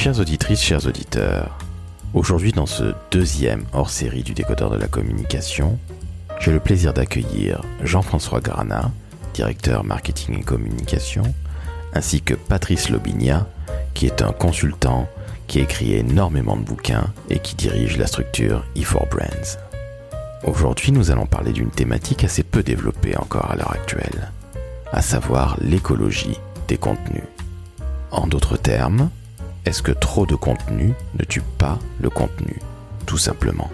Chères auditrices, chers auditeurs, aujourd'hui dans ce deuxième hors-série du décodeur de la communication, j'ai le plaisir d'accueillir Jean-François Grana, directeur marketing et communication, ainsi que Patrice Lobinia, qui est un consultant qui écrit énormément de bouquins et qui dirige la structure E4 Brands. Aujourd'hui, nous allons parler d'une thématique assez peu développée encore à l'heure actuelle, à savoir l'écologie des contenus. En d'autres termes, est-ce que trop de contenu ne tue pas le contenu Tout simplement?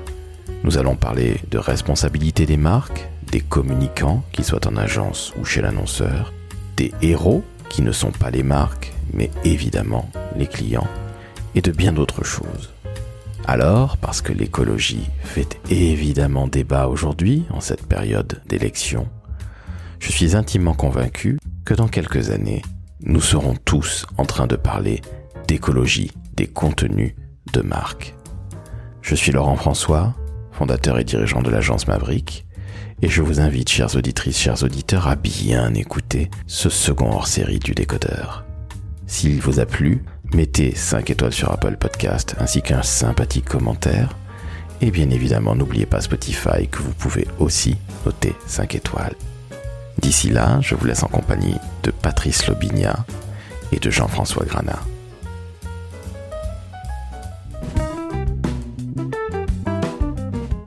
Nous allons parler de responsabilité des marques, des communicants, qu'ils soient en agence ou chez l'annonceur, des héros, qui ne sont pas les marques, mais évidemment les clients, et de bien d'autres choses. Alors, parce que l'écologie fait évidemment débat aujourd'hui, en cette période d'élection, je suis intimement convaincu que dans quelques années, nous serons tous en train de parler d'écologie des contenus de marque. Je suis Laurent François, fondateur et dirigeant de l'agence Maverick, et je vous invite, chères auditrices, chers auditeurs, à bien écouter ce second hors-série du décodeur. S'il vous a plu, mettez 5 étoiles sur Apple Podcast ainsi qu'un sympathique commentaire. Et bien évidemment, n'oubliez pas Spotify que vous pouvez aussi noter 5 étoiles. D'ici là, je vous laisse en compagnie de Patrice Lobinia et de Jean-François Granat.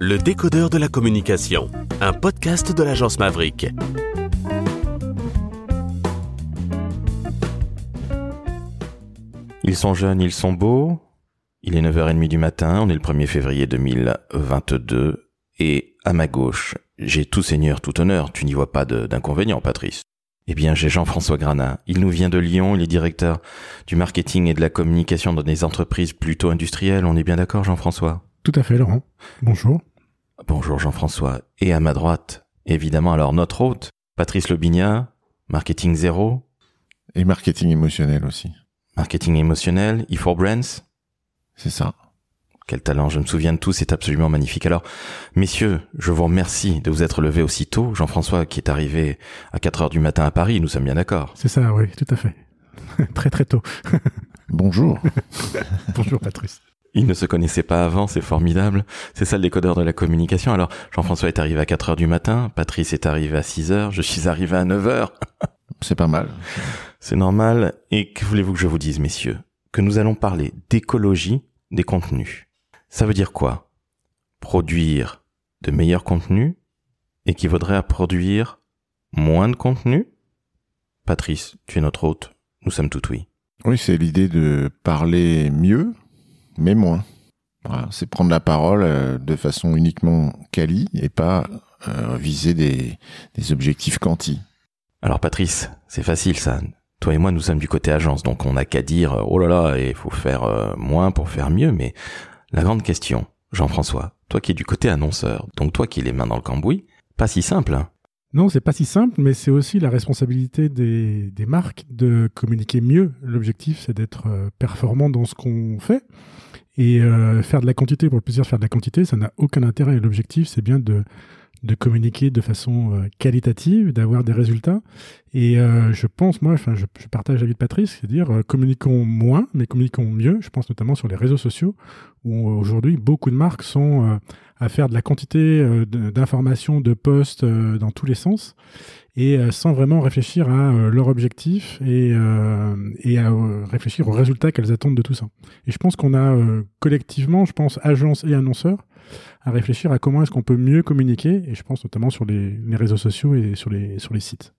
Le décodeur de la communication, un podcast de l'agence Maverick. Ils sont jeunes, ils sont beaux. Il est 9h30 du matin, on est le 1er février 2022 et à ma gauche, j'ai tout seigneur, tout honneur, tu n'y vois pas d'inconvénient Patrice. Eh bien, j'ai Jean-François Granat. Il nous vient de Lyon, il est directeur du marketing et de la communication dans des entreprises plutôt industrielles. On est bien d'accord, Jean-François? Tout à fait, Laurent. Bonjour. Bonjour, Jean-François. Et à ma droite, évidemment, alors notre hôte, Patrice Lobinia, marketing zéro. Et marketing émotionnel aussi. Marketing émotionnel, E4 Brands. C'est ça. Quel talent, je me souviens de tout, c'est absolument magnifique. Alors, messieurs, je vous remercie de vous être levés aussitôt. Jean-François qui est arrivé à 4 heures du matin à Paris, nous sommes bien d'accord. C'est ça, oui, tout à fait. très très tôt. Bonjour. Bonjour Patrice. Ils ne se connaissaient pas avant, c'est formidable. C'est ça le décodeur de la communication. Alors, Jean-François est arrivé à 4 heures du matin, Patrice est arrivé à 6 heures, je suis arrivé à 9 heures. c'est pas mal. C'est normal. Et que voulez-vous que je vous dise, messieurs? Que nous allons parler d'écologie des contenus. Ça veut dire quoi? Produire de meilleurs contenus équivaudrait à produire moins de contenu Patrice, tu es notre hôte, nous sommes tout oui. Oui, c'est l'idée de parler mieux, mais moins. C'est prendre la parole euh, de façon uniquement quali et pas euh, viser des, objectifs quanti. Alors Patrice, c'est facile ça. Toi et moi, nous sommes du côté agence, donc on n'a qu'à dire oh là là, il faut faire euh, moins pour faire mieux. Mais la grande question, Jean-François, toi qui es du côté annonceur, donc toi qui es les mains dans le cambouis, pas si simple. Hein non, c'est pas si simple, mais c'est aussi la responsabilité des, marques de communiquer mieux. L'objectif, c'est d'être euh, performant dans ce qu'on fait. Et euh, faire de la quantité pour le plaisir de faire de la quantité, ça n'a aucun intérêt. L'objectif, c'est bien de de communiquer de façon euh, qualitative, d'avoir des résultats. Et euh, je pense, moi, enfin, je, partage l'avis de Patrice, c'est-à-dire euh, communiquons moins, mais communiquons mieux. Je pense notamment sur les réseaux sociaux, où aujourd'hui beaucoup de marques sont à faire de la quantité d'informations, de posts dans tous les sens, et sans vraiment réfléchir à leur objectif et, et à réfléchir aux résultats qu'elles attendent de tout ça. Et je pense qu'on a collectivement, je pense, agences et annonceurs, à réfléchir à comment est-ce qu'on peut mieux communiquer, et je pense notamment sur les, réseaux sociaux et sur les, sur les sites.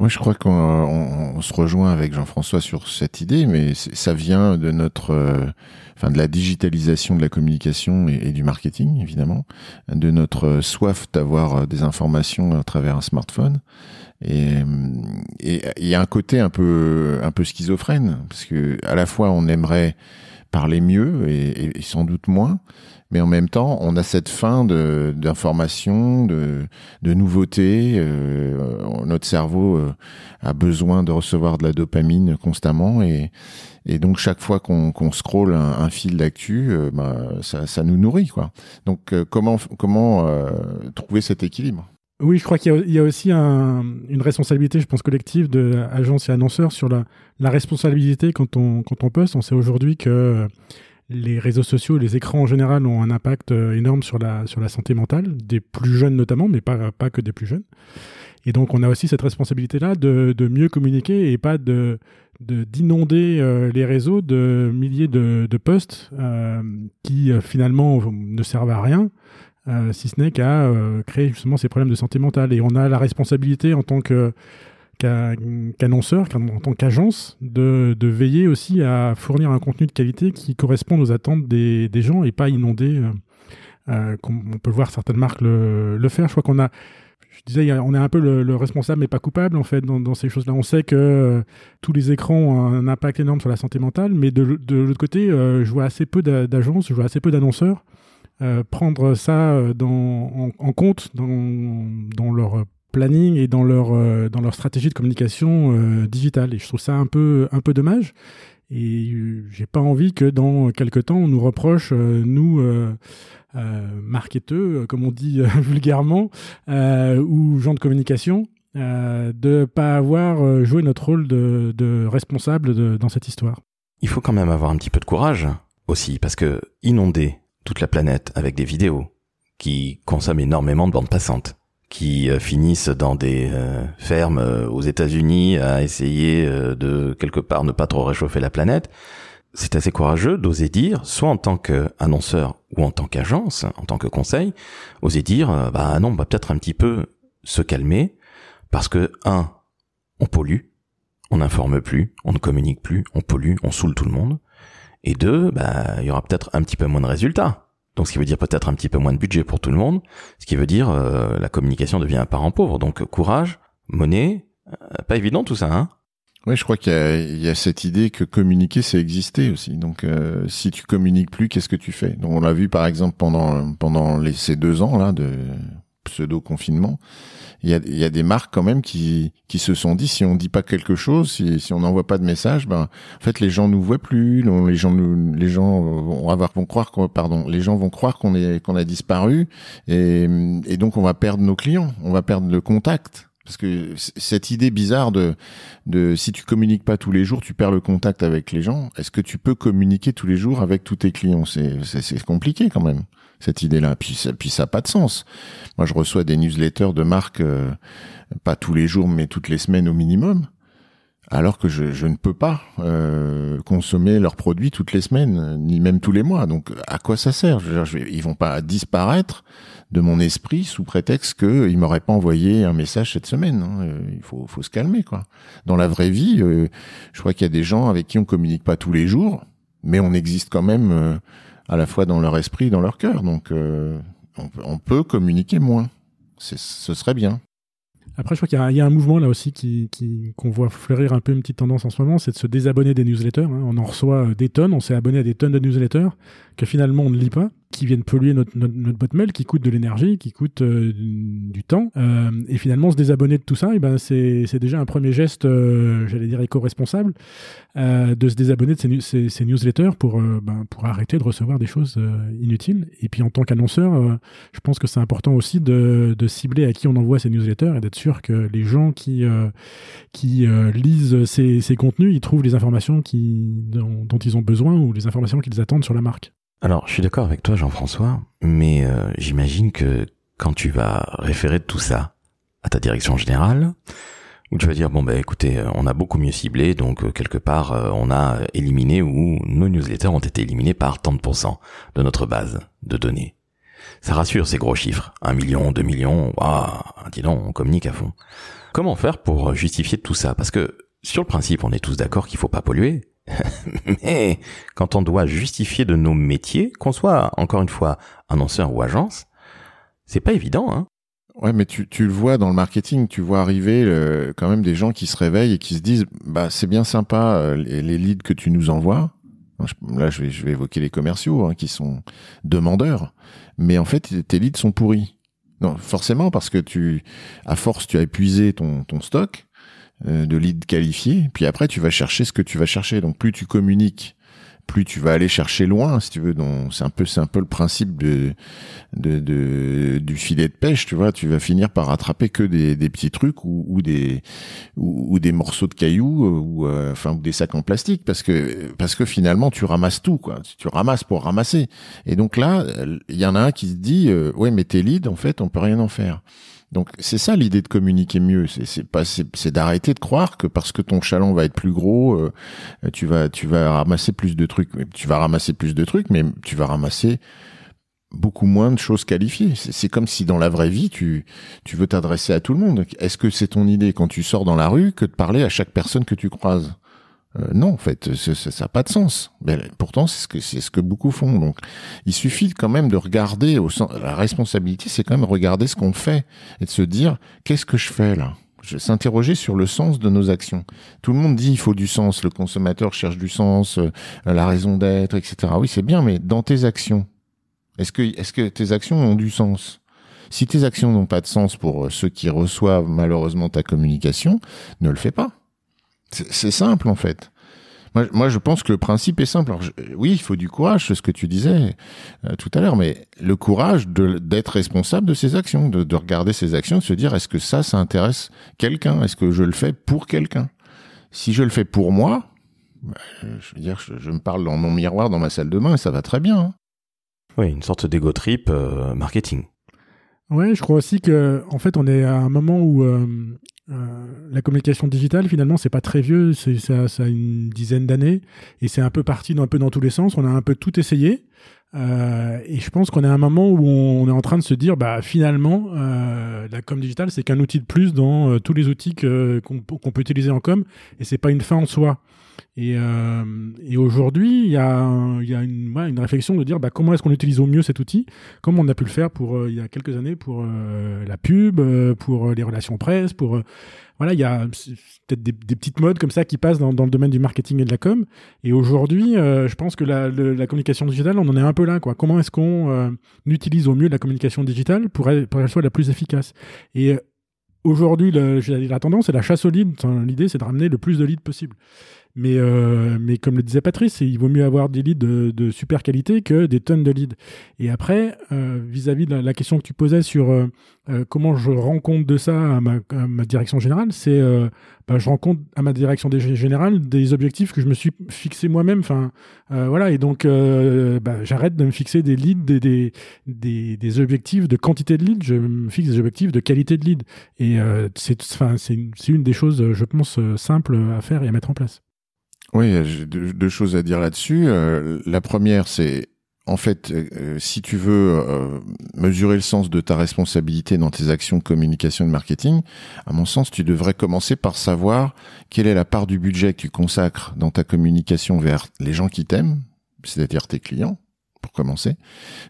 Oui, je crois qu'on on, se rejoint avec Jean-François sur cette idée, mais ça vient de notre, euh, enfin de la digitalisation de la communication et, et, du marketing, évidemment, de notre soif d'avoir des informations à travers un smartphone. Et il y a un côté un peu, un peu schizophrène, parce que à la fois on aimerait parler mieux et, sans doute moins, mais en même temps, on a cette faim d'informations, de, nouveautés. Euh, notre cerveau euh, a besoin de recevoir de la dopamine constamment, et, donc chaque fois qu'on scrolle un, fil d'actu, euh, bah, ça, nous nourrit. Donc comment trouver cet équilibre? Oui, je crois qu'il y, a aussi une responsabilité, je pense, collective de agences et annonceurs sur la, responsabilité quand on, poste. On sait aujourd'hui que les réseaux sociaux, les écrans en général ont un impact euh, énorme sur la, santé mentale, des plus jeunes notamment, mais pas, que des plus jeunes. Et donc on a aussi cette responsabilité-là de, mieux communiquer et pas de d'inonder euh, les réseaux de milliers de, de posts euh, qui finalement ne servent à rien, si ce n'est qu'à créer justement ces problèmes de santé mentale. Et on a la responsabilité en tant qu'annonceur, en tant qu'agence, de, veiller aussi à fournir un contenu de qualité qui corresponde aux attentes des, gens et pas inonder, euh, euh on peut voir certaines marques le, faire. Je crois qu'on a, je disais, on est un peu le, responsable mais pas coupable en fait dans, ces choses-là. On sait que euh, tous les écrans ont un impact énorme sur la santé mentale, mais de, l'autre côté, euh, je vois assez peu d'agences, je vois assez peu d'annonceurs prendre ça dans, en, compte dans, leur planning et dans leur, euh, dans leur stratégie de communication euh, digitale. Et je trouve ça un peu, un peu dommage. Et euh, j'ai pas envie que dans quelques temps, on nous reproche, nous, marketeux, comme on dit vulgairement, ou gens de communication, de pas avoir joué notre rôle de, de responsable de, dans cette histoire. Il faut quand même avoir un petit peu de courage aussi, parce que inonder toute la planète avec des vidéos qui consomment énormément de bandes passantes, qui euh, finissent dans des euh, fermes euh, aux États-Unis à essayer de quelque part ne pas trop réchauffer la planète. C'est assez courageux d'oser dire, soit en tant qu'annonceur ou en tant qu'agence, en tant que conseil, oser dire, bah non, on va peut-être un petit peu se calmer, parce que un, on pollue, on n'informe plus, on ne communique plus, on pollue, on saoule tout le monde, et deux, bah il y aura peut-être un petit peu moins de résultats. Donc ce qui veut dire peut-être un petit peu moins de budget pour tout le monde, ce qui veut dire euh, la communication devient un parent pauvre. Donc courage, monnaie, euh, pas évident tout ça, hein Oui, je crois qu'il y, a cette idée que communiquer, c'est exister aussi. Donc, euh, si tu communiques plus, qu'est-ce que tu fais? Donc, on l'a vu par exemple pendant pendant ces deux ans là de pseudo confinement il y a, y a, des marques quand même qui, qui se sont dit si on dit pas quelque chose, si, si on n'envoie pas de message, ben en fait les gens nous voient plus, les gens nous, les gens vont avoir vont croire qu'on pardon, les gens vont croire qu'on est qu'on a disparu et, et donc on va perdre nos clients, on va perdre le contact. Parce que cette idée bizarre de, de si tu communiques pas tous les jours, tu perds le contact avec les gens. Est-ce que tu peux communiquer tous les jours avec tous tes clients? C'est compliqué quand même cette idée-là. Puis ça, puis ça n'a pas de sens. Moi, je reçois des newsletters de marques, euh, pas tous les jours, mais toutes les semaines au minimum, alors que je, je ne peux pas euh, consommer leurs produits toutes les semaines, ni même tous les mois. Donc, à quoi ça sert? Je veux dire, Ils vont pas disparaître de mon esprit sous prétexte qu'ils m'auraient pas envoyé un message cette semaine. Hein. Euh, il faut, faut se calmer, quoi. Dans la vraie vie, je crois qu'il y a des gens avec qui on communique pas tous les jours, mais on existe quand même à la fois dans leur esprit et dans leur cœur. Donc, euh, on, peut communiquer moins. Ce serait bien. Après, je crois qu'il y, a un mouvement là aussi qui, qu'on voit fleurir un peu une petite tendance en ce moment, c'est de se désabonner des newsletters. Hein. On en reçoit des tonnes, on s'est abonné à des tonnes de newsletters que finalement on ne lit pas qui viennent polluer notre, notre, notre boîte mail, qui coûtent de l'énergie, qui coûtent euh, du temps. Euh, et finalement, se désabonner de tout ça, et ben c'est, déjà un premier geste, euh, j'allais dire éco-responsable, de se désabonner de ces, newsletters pour, ben, pour arrêter de recevoir des choses inutiles. Et puis en tant qu'annonceur, je pense que c'est important aussi de, cibler à qui on envoie ces newsletters et d'être sûr que les gens qui, qui lisent ces, ces, contenus, ils trouvent les informations qui, dont ils ont besoin ou les informations qu'ils attendent sur la marque. Alors, je suis d'accord avec toi, Jean-François, mais euh, j'imagine que quand tu vas référer tout ça à ta direction générale, où tu vas dire bon ben écoutez, euh, on a beaucoup mieux ciblé, donc euh, quelque part on a éliminé ou nos newsletters ont été éliminés par tant de pourcents de notre base de données. Ça rassure ces gros chiffres, un million, deux millions, waouh, dis donc, on communique à fond. Comment faire pour justifier tout ça? Parce que sur le principe, on est tous d'accord qu'il faut pas polluer, Mais quand on doit justifier de nos métiers, qu'on soit encore une fois annonceur ou agence, c'est pas évident. Hein Ouais, mais tu, tu le vois dans le marketing, tu vois arriver euh, quand même des gens qui se réveillent et qui se disent, bah c'est bien sympa euh, les, leads que tu nous envoies. Là, je vais, je vais évoquer les commerciaux hein, qui sont demandeurs, mais en fait tes leads sont pourris. Non, forcément parce que tu, à force, tu as épuisé ton, ton stock de leads qualifiés, puis après tu vas chercher ce que tu vas chercher. Donc plus tu communiques plus tu vas aller chercher loin, si tu veux. Donc c'est un peu, c'est un peu le principe de, de, de, du filet de pêche, tu vois. Tu vas finir par attraper que des, des petits trucs ou, ou des ou, des morceaux de cailloux euh, ou euh, enfin ou des sacs en plastique, parce que parce que finalement tu ramasses tout, quoi. Tu ramasses pour ramasser. Et donc là, il y en a un qui se dit, ouais, mais tes leads, en fait, on peut rien en faire. Donc c'est ça l'idée de communiquer mieux, c'est pas c'est d'arrêter de croire que parce que ton chaland va être plus gros, euh, tu vas tu vas ramasser plus de trucs. Tu vas ramasser plus de trucs, mais tu vas ramasser beaucoup moins de choses qualifiées. C'est comme si dans la vraie vie, tu, tu veux t'adresser à tout le monde. Est-ce que c'est ton idée quand tu sors dans la rue que de parler à chaque personne que tu croises? Euh, non, en fait, ça n'a pas de sens. Mais pourtant, c'est ce que beaucoup font. Donc, il suffit quand même de regarder au sens, la responsabilité, c'est quand même regarder ce qu'on fait et de se dire qu'est-ce que je fais là? Je s'interroger sur le sens de nos actions. Tout le monde dit il faut du sens. Le consommateur cherche du sens, euh, la raison d'être, etc. Oui, c'est bien, mais dans tes actions, est-ce que est-ce que tes actions ont du sens? Si tes actions n'ont pas de sens pour euh, ceux qui reçoivent malheureusement ta communication, ne le fais pas. C'est simple en fait. Moi, moi, je pense que le principe est simple. oui, il faut du courage, c'est ce que tu disais euh, tout à l'heure, mais le courage d'être responsable de ses actions, de, de, regarder ses actions, de se dire est-ce que ça, ça intéresse quelqu'un? Est-ce que je le fais pour quelqu'un? Si je le fais pour moi, bah, je veux dire, je, me parle dans mon miroir, dans ma salle de bain, et ça va très bien. Hein. Oui, une sorte d'ego trip euh, marketing. Ouais, je crois aussi que en fait, on est à un moment où euh, la communication digitale, finalement, c'est pas très vieux, c'est ça, ça, a une dizaine d'années, et c'est un peu parti dans, un peu dans tous les sens. On a un peu tout essayé, euh, et je pense qu'on est à un moment où on, est en train de se dire, bah finalement, euh, la com digitale, c'est qu'un outil de plus dans euh, tous les outils qu'on peut utiliser en com, et c'est pas une fin en soi. Et, aujourd'hui, il y a, une, une, réflexion de dire bah, comment est-ce qu'on utilise au mieux cet outil, comme on a pu le faire pour il y a quelques années pour la pub, pour les relations presse, pour voilà, il y a peut-être des, petites modes comme ça qui passent dans, le domaine du marketing et de la com. Et aujourd'hui, euh, je pense que la, communication digitale, on en est un peu là. Comment est-ce qu'on euh, utilise au mieux la communication digitale pour, pour qu'elle soit la plus efficace? Et euh, aujourd'hui, la tendance, c'est la chasse aux leads. L'idée, c'est de ramener le plus de leads possible. Mais, euh, mais comme le disait Patrice, il vaut mieux avoir des leads de, super qualité que des tonnes de leads. Et après, euh, vis-à-vis de la, question que tu posais sur euh, comment je rends compte de ça à ma, direction générale, c'est bah, je rends compte à ma direction générale des objectifs que je me suis fixé moi-même. Enfin, voilà, et donc bah, j'arrête de me fixer des leads, des, des, objectifs de quantité de leads, je me fixe des objectifs de qualité de leads. Et c'est une, une des choses, je pense, simples à faire et à mettre en place. Oui, j'ai deux, choses à dire là-dessus. Euh, la première, c'est en fait, euh, si tu veux euh, mesurer le sens de ta responsabilité dans tes actions de communication et de marketing, à mon sens, tu devrais commencer par savoir quelle est la part du budget que tu consacres dans ta communication vers les gens qui t'aiment, c'est-à-dire tes clients, pour commencer,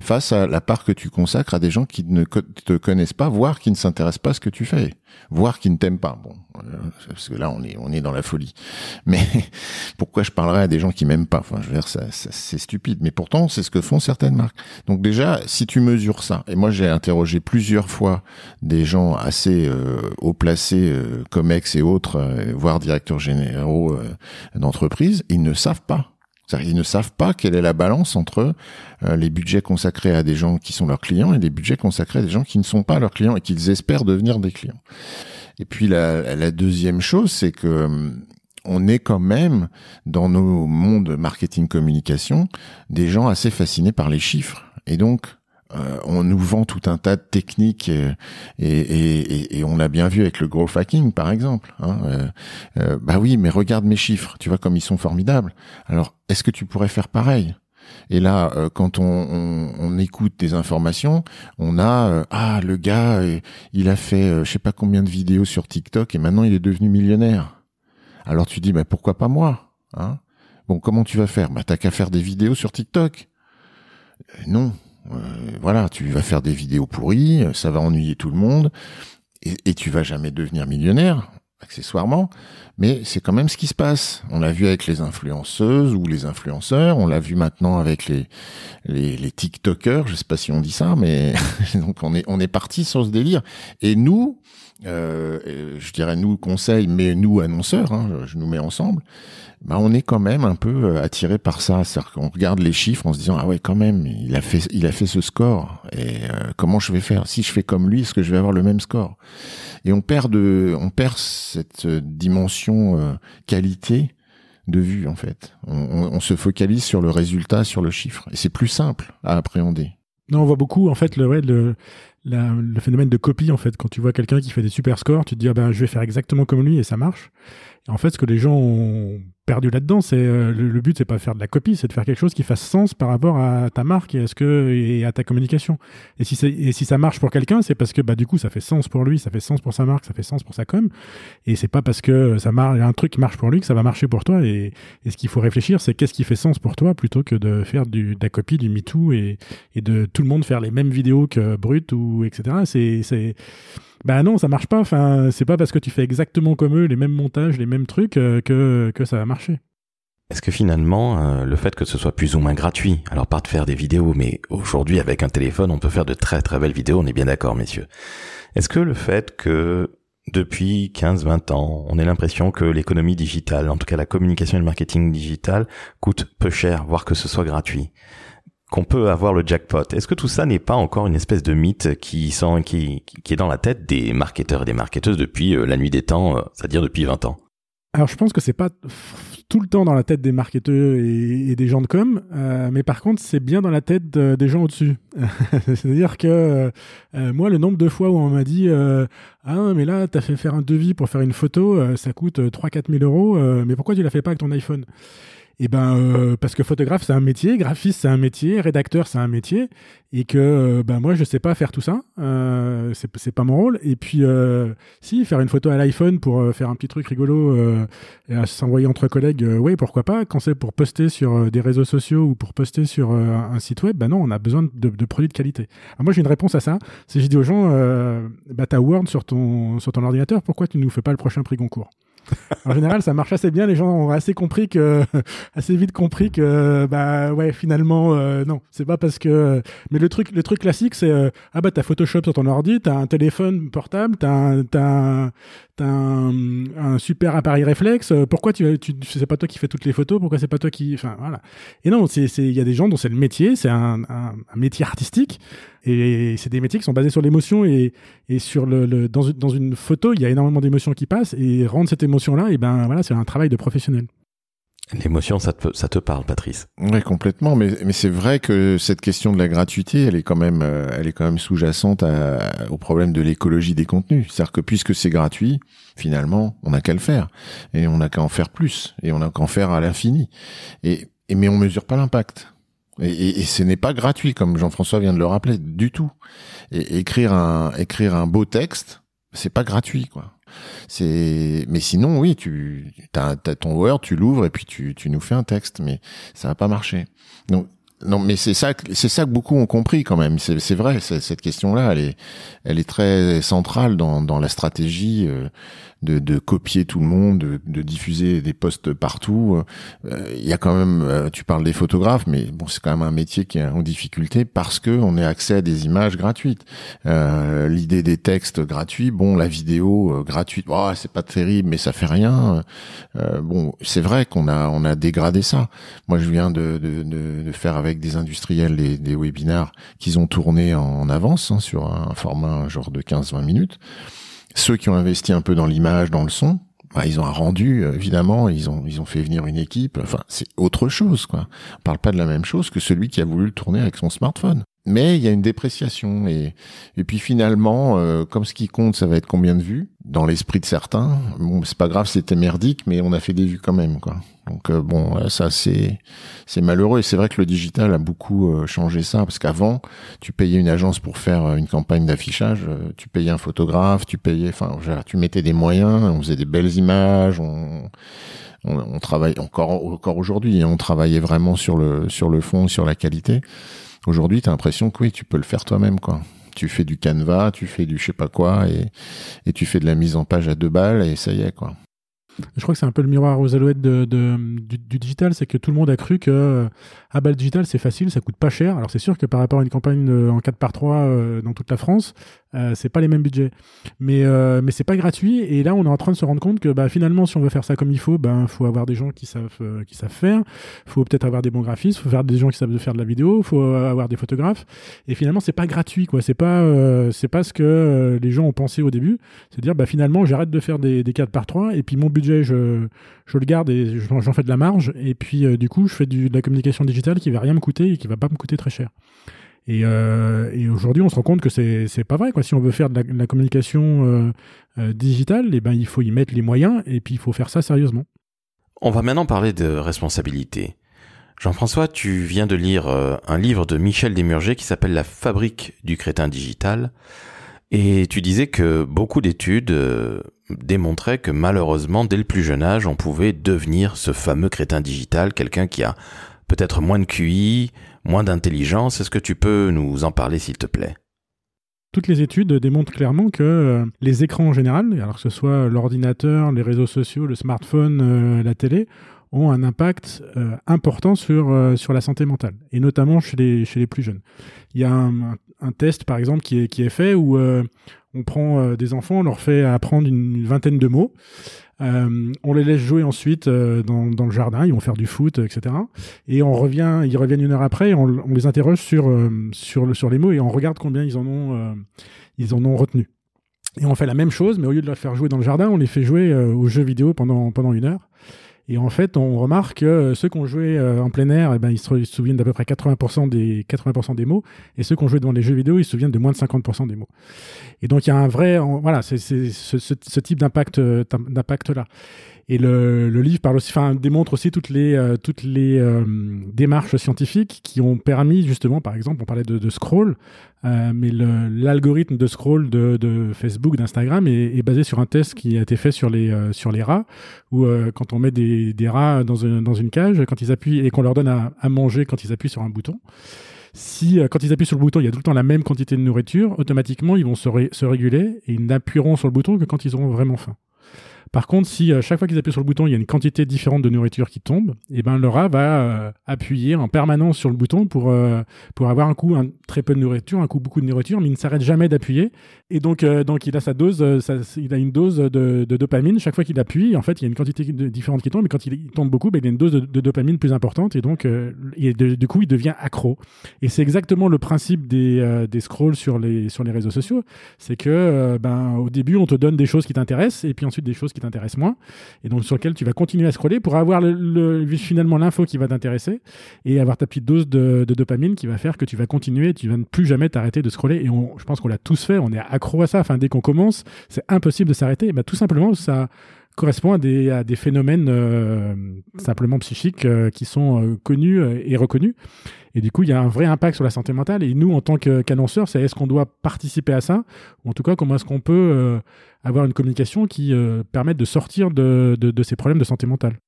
face à la part que tu consacres à des gens qui ne te connaissent pas, voire qui ne s'intéressent pas à ce que tu fais, voire qui ne t'aiment pas. Bon, euh, parce que là, on est, on est dans la folie. Mais pourquoi je parlerais à des gens qui m'aiment pas? Enfin, je veux dire, ça, c'est stupide. Mais pourtant, c'est ce que font certaines marques. Donc déjà, si tu mesures ça, et moi j'ai interrogé plusieurs fois des gens assez euh, haut placés, euh, comme ex et autres, euh, voire directeurs généraux d'entreprise, ils ne savent pas ils ne savent pas quelle est la balance entre euh, les budgets consacrés à des gens qui sont leurs clients et les budgets consacrés à des gens qui ne sont pas leurs clients et qu'ils espèrent devenir des clients. Et puis la, la deuxième chose, c'est que hum, on est quand même dans nos mondes marketing communication des gens assez fascinés par les chiffres. Et donc, euh, on nous vend tout un tas de techniques et, et, et, on l'a bien vu avec le growth hacking par exemple. Hein, euh, euh, bah oui, mais regarde mes chiffres, tu vois comme ils sont formidables. Alors est-ce que tu pourrais faire pareil? Et là, quand on, on, écoute des informations, on a ah le gars, il a fait je sais pas combien de vidéos sur TikTok et maintenant il est devenu millionnaire. Alors tu dis bah pourquoi pas moi hein? Bon comment tu vas faire? Bah t'as qu'à faire des vidéos sur TikTok. non, euh, voilà, tu vas faire des vidéos pourries, ça va ennuyer tout le monde, et, et tu vas jamais devenir millionnaire. accessoirement, mais c'est quand même ce qui se passe. On l'a vu avec les influenceuses ou les influenceurs, on l'a vu maintenant avec les, les, les TikTokers, je sais pas si on dit ça, mais donc on est, on est parti sur ce délire. Et nous, euh, je dirais nous conseils, mais nous annonceurs, hein, je nous mets ensemble, bah on est quand même un peu euh, attiré par ça. C'est-à-dire qu'on regarde les chiffres en se disant ah ouais quand même il a fait il a fait ce score et euh, comment je vais faire? Si je fais comme lui, est-ce que je vais avoir le même score? Et on perd de on perd cette dimension euh, qualité de vue en fait. On, on, se focalise sur le résultat, sur le chiffre et c'est plus simple à appréhender. Non, on voit beaucoup en fait le ouais, le le phénomène de copie en fait. Quand tu vois quelqu'un qui fait des super scores, tu te dis ah ben je vais faire exactement comme lui et ça marche. En fait, ce que les gens ont perdu là-dedans, c'est euh, le, but, c'est pas de faire de la copie, c'est de faire quelque chose qui fasse sens par rapport à ta marque et, est-ce que, et à ta communication. Et si, ça marche pour quelqu'un, c'est parce que bah, du coup, ça fait sens pour lui, ça fait sens pour sa marque, ça fait sens pour sa com. Et c'est pas parce que ça marche, un truc qui marche pour lui que ça va marcher pour toi. Et, ce qu'il faut réfléchir, c'est qu'est-ce qui fait sens pour toi plutôt que de faire de la copie, du MeToo et, et de tout le monde faire les mêmes vidéos que Brut ou etc. C'est, bah non, ça marche pas. Enfin, c'est pas parce que tu fais exactement comme eux, les mêmes montages, les mêmes trucs, euh, que, que ça va marcher. Est-ce que finalement, euh, le fait que ce soit plus ou moins gratuit, alors pas de faire des vidéos, mais aujourd'hui avec un téléphone, on peut faire de très très belles vidéos, on est bien d'accord, messieurs. Est-ce que le fait que depuis 15-20 ans, on ait l'impression que l'économie digitale, en tout cas la communication et le marketing digital, coûte peu cher, voire que ce soit gratuit qu'on peut avoir le jackpot. Est-ce que tout ça n'est pas encore une espèce de mythe qui, est dans la tête des marketeurs et des marketeuses depuis euh, la nuit des temps, euh, c'est-à-dire depuis 20 ans? Alors je pense que c'est pas tout le temps dans la tête des marketeurs et, des gens de com, euh, mais par contre c'est bien dans la tête des gens au-dessus. C'est-à-dire que moi le nombre de fois où on m'a dit ah mais là t'as fait faire un devis pour faire une photo, ça coûte 3-4 000 euros, mais pourquoi tu l'as fait pas avec ton iPhone? Et eh ben euh, parce que photographe c'est un métier, graphiste c'est un métier, rédacteur c'est un métier, et que euh, ben moi je sais pas faire tout ça, euh, c'est pas mon rôle. Et puis euh, si faire une photo à l'iPhone pour faire un petit truc rigolo et s'envoyer entre collègues, oui pourquoi pas. Quand c'est pour poster sur des réseaux sociaux ou pour poster sur un site web, ben non on a besoin de, de produits de qualité. Alors moi j'ai une réponse à ça, c'est j'ai dit aux gens, bah t'as Word sur ton sur ton ordinateur, pourquoi tu nous fais pas le prochain prix Goncourt? En général, ça marche assez bien. Les gens ont assez compris que, assez vite compris que, bah ouais, finalement, euh, non, c'est pas parce que. Mais le truc, le truc classique, c'est euh, ah bah t'as Photoshop sur ton ordi, t'as un téléphone portable, t'as un, t'as un, un, super appareil réflexe. Pourquoi tu, tu, c'est pas toi qui fais toutes les photos Pourquoi c'est pas toi qui, enfin voilà. Et non, c'est, il y a des gens dont c'est le métier, c'est un, métier artistique. Et c'est des métiers qui sont basés sur l'émotion et, et sur le, dans, dans, une photo, il y a énormément d'émotions qui passent et rendre cette émotion-là, et ben voilà, c'est un travail de professionnel. L'émotion, ça te, ça te parle, Patrice Oui, complètement. Mais, mais c'est vrai que cette question de la gratuité, elle est quand même, euh, elle est quand même sous-jacente au problème de l'écologie des contenus. C'est-à-dire que puisque c'est gratuit, finalement, on n'a qu'à le faire et on n'a qu'à en faire plus et on n'a qu'à en faire à l'infini. Et, et mais on mesure pas l'impact. Et, et, ce n'est pas gratuit, comme Jean-François vient de le rappeler, du tout. Et écrire un écrire un beau texte, c'est pas gratuit, quoi. C'est, mais sinon, oui, tu as, as ton Word, tu l'ouvres et puis tu, tu nous fais un texte, mais ça va pas marcher. Donc non, mais c'est ça, c'est ça que beaucoup ont compris quand même. C'est vrai, cette question-là, elle est, elle est très centrale dans, dans la stratégie euh, de, de copier tout le monde, de, de diffuser des posts partout. Euh, il y a quand même, euh, tu parles des photographes, mais bon, c'est quand même un métier qui est en difficulté parce que on a accès à des images gratuites. L'idée des textes gratuits, bon, la vidéo gratuite, oh, c'est pas terrible, mais ça fait rien. bon, c'est vrai qu'on a, on a dégradé ça. Moi, je viens de, de, de, faire avec des industriels des, des webinars qu'ils ont tourné en avance hein, sur un format genre de 15-20 minutes. Ceux qui ont investi un peu dans l'image, dans le son, bah, ils ont un rendu euh, évidemment, ils ont ils ont fait venir une équipe. Enfin, c'est autre chose quoi. On parle pas de la même chose que celui qui a voulu le tourner avec son smartphone. Mais il y a une dépréciation et et puis finalement, euh, comme ce qui compte, ça va être combien de vues? Dans l'esprit de certains. Bon, c'est pas grave, c'était merdique, mais on a fait des vues quand même quoi. Donc euh, bon, ça c'est c'est malheureux et c'est vrai que le digital a beaucoup euh, changé ça parce qu'avant, tu payais une agence pour faire euh, une campagne d'affichage, tu payais un photographe, tu payais, enfin, tu mettais des moyens, on faisait des belles images, on on, on travaille encore encore aujourd'hui, hein, on travaillait vraiment sur le sur le fond, sur la qualité. Aujourd'hui, tu as l'impression que oui, tu peux le faire toi-même quoi tu fais du canevas, tu fais du je sais pas quoi, et, tu fais de la mise en page à deux balles, et ça y est, quoi. Je crois que c'est un peu le miroir aux alouettes du, digital, c'est que tout le monde a cru que ah bah, le digital c'est facile, ça coûte pas cher. Alors c'est sûr que par rapport à une campagne en 4 par 3 euh, dans toute la France, euh, c'est pas les mêmes budgets. Mais, euh, mais c'est pas gratuit. Et là, on est en train de se rendre compte que bah, finalement, si on veut faire ça comme il faut, ben faut avoir des gens qui savent, euh, qui savent faire. faut peut-être avoir des bons graphistes. faut faire des gens qui savent faire de la vidéo. faut avoir des photographes. Et finalement, c'est pas gratuit. quoi. C'est pas, euh, c'est pas ce que les gens ont pensé au début. C'est dire, bah, finalement, j'arrête de faire des, des 4 par 3 et puis mon budget, je, je le garde et j'en fais de la marge. Et puis, du coup, je fais de la communication digitale qui va rien me coûter et qui va pas me coûter très cher. Et, euh, aujourd'hui, on se rend compte que c'est c'est pas vrai. Si on veut faire de la, communication euh, euh, digitale, eh ben, il faut y mettre les moyens et puis il faut faire ça sérieusement. On va maintenant parler de responsabilité. Jean-François, tu viens de lire un livre de Michel Desmurger qui s'appelle La fabrique du crétin digital. Et tu disais que beaucoup d'études démontraient que malheureusement, dès le plus jeune âge, on pouvait devenir ce fameux crétin digital, quelqu'un qui a peut-être moins de QI, moins d'intelligence. Est-ce que tu peux nous en parler, s'il te plaît? Toutes les études démontrent clairement que euh, les écrans en général, alors que ce soit l'ordinateur, les réseaux sociaux, le smartphone, euh, la télé, ont un impact euh, important sur, sur la santé mentale, et notamment chez les, chez plus jeunes. Il y a un, test, par exemple, qui est, qui est fait où on prend des enfants, on leur fait apprendre une vingtaine de mots, euh, on les laisse jouer ensuite euh, dans, dans, le jardin, ils vont faire du foot, etc. Et on revient, ils reviennent une heure après, on, les interroge sur euh, sur sur les mots et on regarde combien ils en ont ils en ont retenu. Et on fait la même chose, mais au lieu de les faire jouer dans le jardin, on les fait jouer aux jeux vidéo pendant pendant une heure. Et en fait, on remarque que ceux qui ont joué en plein air, eh ben, ils, se, souviennent d'à peu près 80% des, 80% des mots. Et ceux qui ont joué devant les jeux vidéo, ils se souviennent de moins de 50% des mots. Et donc, il y a un vrai, voilà, c'est ce, type d'impact, d'impact-là. Et le, livre parle aussi, enfin, démontre aussi toutes les, euh, toutes les euh, démarches scientifiques qui ont permis, justement, par exemple, on parlait de, scroll, euh, mais l'algorithme de scroll de, Facebook, d'Instagram est, est, basé sur un test qui a été fait sur les, euh, sur les rats, où euh, quand on met des, des rats dans une, cage, quand ils appuient et qu'on leur donne à, manger quand ils appuient sur un bouton, si quand ils appuient sur le bouton, il y a tout le temps la même quantité de nourriture, automatiquement ils vont se, se réguler et ils n'appuieront sur le bouton que quand ils auront vraiment faim. Par contre, si euh, chaque fois qu'ils appuient sur le bouton, il y a une quantité différente de nourriture qui tombe, et ben le rat va euh, appuyer en permanence sur le bouton pour euh, pour avoir un coup un, très peu de nourriture, un coup beaucoup de nourriture, mais il ne s'arrête jamais d'appuyer. Et donc donc il a sa dose, il a une dose de, de dopamine chaque fois qu'il appuie. En fait, il y a une quantité de, différente qui tombe, mais quand il, tombe beaucoup, ben, il a une dose de, de dopamine plus importante, et donc et du coup il devient accro. Et c'est exactement le principe des des scrolls sur les sur les réseaux sociaux, c'est que ben au début on te donne des choses qui t'intéressent, et puis ensuite des choses qui t'intéresse moins, et donc sur lequel tu vas continuer à scroller pour avoir le, le, finalement l'info qui va t'intéresser et avoir ta petite dose de, dopamine qui va faire que tu vas continuer, tu vas ne plus jamais t'arrêter de scroller. Et je pense qu'on l'a tous fait, on est accro à ça. Enfin, dès qu'on commence, c'est impossible de s'arrêter. Bah, tout simplement, ça correspond à des, phénomènes euh, simplement psychiques euh, qui sont euh, connus et reconnus. Et du coup, il y a un vrai impact sur la santé mentale. Et nous, en tant qu'annonceurs, c'est est-ce qu'on doit participer à ça? Ou en tout cas, comment est-ce qu'on peut avoir une communication qui permette de sortir de, de, de ces problèmes de santé mentale?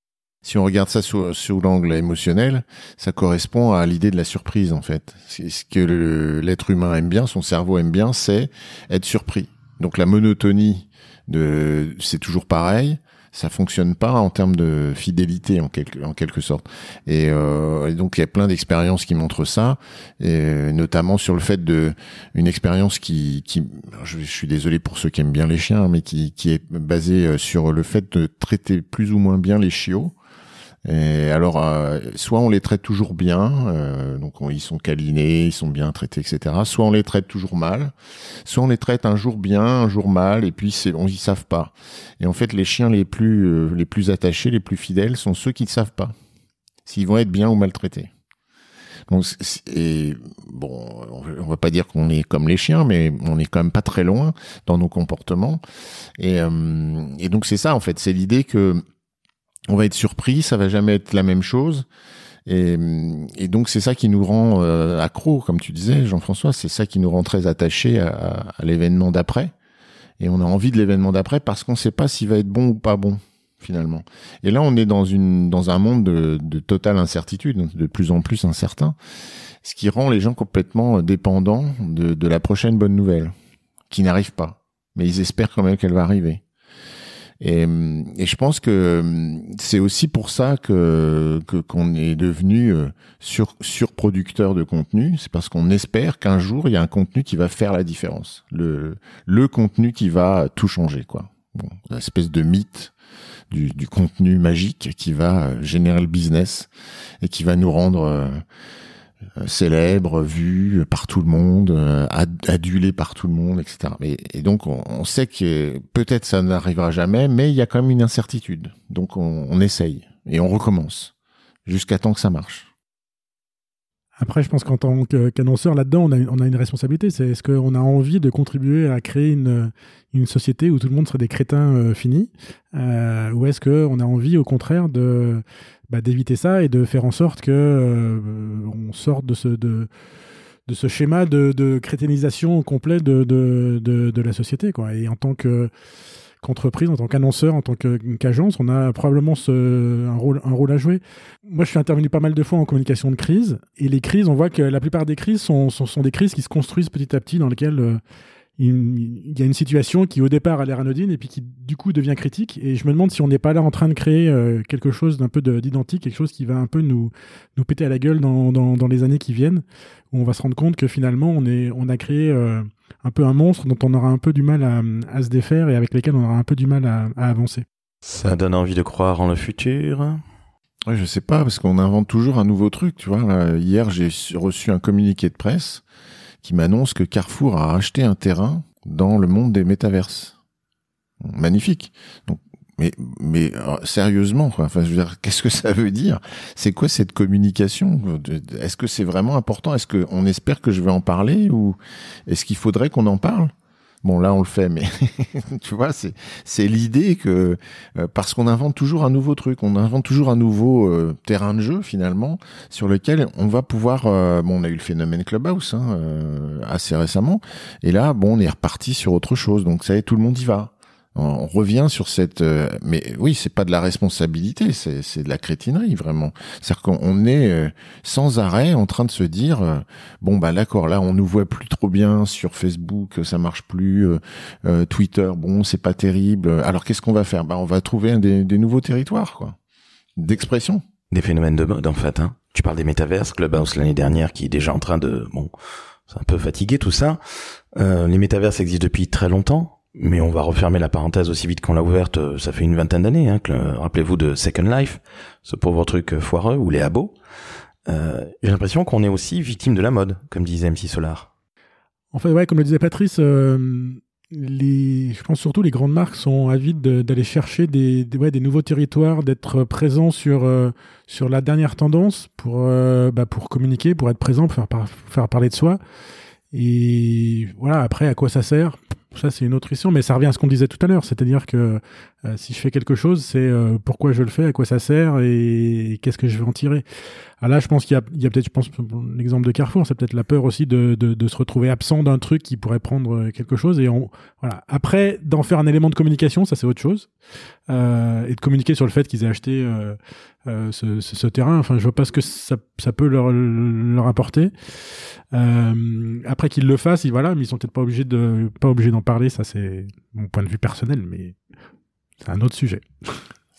Si on regarde ça sous, sous l'angle émotionnel, ça correspond à l'idée de la surprise en fait. Ce que l'être humain aime bien, son cerveau aime bien, c'est être surpris. Donc la monotonie de c'est toujours pareil. Ça fonctionne pas en termes de fidélité en quelque en quelque sorte. Et, euh, et donc il y a plein d'expériences qui montrent ça. Et notamment sur le fait de une expérience qui qui je, suis désolé pour ceux qui aiment bien les chiens mais qui qui est basée euh, sur le fait de traiter plus ou moins bien les chiots et alors, euh, soit on les traite toujours bien, euh, donc on, ils sont câlinés, ils sont bien traités, etc. Soit on les traite toujours mal, soit on les traite un jour bien, un jour mal, et puis on y savent pas. Et en fait, les chiens les plus euh, les plus attachés, les plus fidèles, sont ceux qui ne savent pas s'ils vont être bien ou mal traités. Donc, et bon, on va pas dire qu'on est comme les chiens, mais on est quand même pas très loin dans nos comportements. Et, euh, et donc c'est ça en fait, c'est l'idée que on va être surpris, ça va jamais être la même chose. Et, et donc c'est ça qui nous rend euh, accro, comme tu disais, Jean-François, c'est ça qui nous rend très attachés à, à l'événement d'après. Et on a envie de l'événement d'après parce qu'on ne sait pas s'il va être bon ou pas bon. finalement. Et là, on est dans une dans un monde de, de totale incertitude, de plus en plus incertain, ce qui rend les gens complètement dépendants de, de la prochaine bonne nouvelle, qui n'arrive pas, mais ils espèrent quand même qu'elle va arriver. Et, je pense que c'est aussi pour ça que qu'on est devenu euh, sur, surproducteur de contenu. C'est parce qu'on espère qu'un jour il y a un contenu qui va faire la différence, le le contenu qui va tout changer, quoi. Bon, espèce de mythe du, du, contenu magique qui va euh, générer le business et qui va nous rendre euh, célèbre, vu par tout le monde, euh, adulé par tout le monde, etc. Et, et donc on, sait que peut-être ça n'arrivera jamais, mais il y a quand même une incertitude. Donc on, on essaye et on recommence jusqu'à temps que ça marche. Après, je pense qu'en tant qu'annonceur, là-dedans, on a, une responsabilité. C'est est-ce qu'on a envie de contribuer à créer une, société où tout le monde serait des crétins euh, finis euh, Ou est-ce qu'on a envie, au contraire, de bah, d'éviter ça et de faire en sorte que euh, on sorte de ce, de, ce schéma de, de crétinisation complet de, de, la société. Et en tant que qu'entreprise, en tant qu'annonceur, en tant qu'agence, on a probablement un, rôle, un rôle à jouer. Moi, je suis intervenu pas mal de fois en communication de crise, et les crises, on voit que la plupart des crises sont, des crises qui se construisent petit à petit, dans lesquelles euh, il, y a une situation qui au départ a l'air anodine et puis qui du coup devient critique. Et je me demande si on n'est pas là en train de créer euh, quelque chose d'un peu d'identique, quelque chose qui va un peu nous, nous péter à la gueule dans, les années qui viennent, où on va se rendre compte que finalement on, a créé euh, un peu un monstre dont on aura un peu du mal à, se défaire et avec lequel on aura un peu du mal à avancer. Ça donne envie de croire en le futur Ouais, je sais pas, parce qu'on invente toujours un nouveau truc, tu vois. hier, j'ai reçu un communiqué de presse qui m'annonce que Carrefour a acheté un terrain dans le monde des métaverses. Magnifique. Donc, mais, mais euh, sérieusement, quoi. Enfin, je veux dire, qu'est-ce que ça veut dire? C'est quoi cette communication? Est-ce que c'est vraiment important? Est-ce qu'on espère que je vais en parler ou est-ce qu'il faudrait qu'on en parle? Bon, là, on le fait, mais tu vois, c'est c'est l'idée que euh, parce qu'on invente toujours un nouveau truc, on invente toujours un nouveau euh, terrain de jeu finalement sur lequel on va pouvoir. Euh, bon, on a eu le phénomène Clubhouse hein, assez récemment, et là, bon, on est reparti sur autre chose. Donc, ça y est, tout le monde y va on revient sur cette euh, mais oui c'est pas de la responsabilité c'est c'est de la crétinerie vraiment. C'est-à-dire qu'on est euh, sans arrêt en train de se dire euh, bon bah d'accord là on nous voit plus trop bien sur Facebook ça marche plus Twitter bon c'est pas terrible. Alors qu'est-ce qu'on va faire? Bah on va trouver des, des nouveaux territoires quoi. D'expression. Des phénomènes de mode en fait hein. Tu parles des métaverses Clubhouse l'année dernière qui est déjà en train de bon c'est un peu fatigué tout ça. Les métaverses existent depuis très longtemps mais on va refermer la parenthèse aussi vite qu'on l'a ouverte, euh, ça fait une vingtaine d'années. Hein, Rappelez-vous de Second Life, ce pauvre truc euh, foireux, ou les abos. Euh, J'ai l'impression qu'on est aussi victime de la mode, comme disait MC Solar. En fait, ouais, comme le disait Patrice, euh, je pense surtout les grandes marques sont avides d'aller chercher des, nouveaux territoires, d'être présents sur, la dernière tendance pour, bah, pour communiquer, pour être présent, pour faire parler de soi. Et voilà, après, à quoi ça sert? Ça c'est une autre question, mais ça revient à ce qu'on disait tout à l'heure, c'est-à-dire que euh, si je fais quelque chose, c'est euh, pourquoi je le fais, à quoi ça sert et, qu'est-ce que je vais en tirer. Ah là, je pense qu'il y a, peut-être, je pense, l'exemple de Carrefour, c'est peut-être la peur aussi de, se retrouver absent d'un truc qui pourrait prendre euh, quelque chose. Et. Après, d'en faire un élément de communication, ça c'est autre chose, et de communiquer sur le fait qu'ils aient acheté ce, terrain. Enfin, je vois pas ce que ça, peut leur, apporter. après qu'ils le fassent, ils, voilà, ils sont peut-être pas obligés de, pas obligés parler. Ça c'est mon point de vue personnel, mais c'est un autre sujet.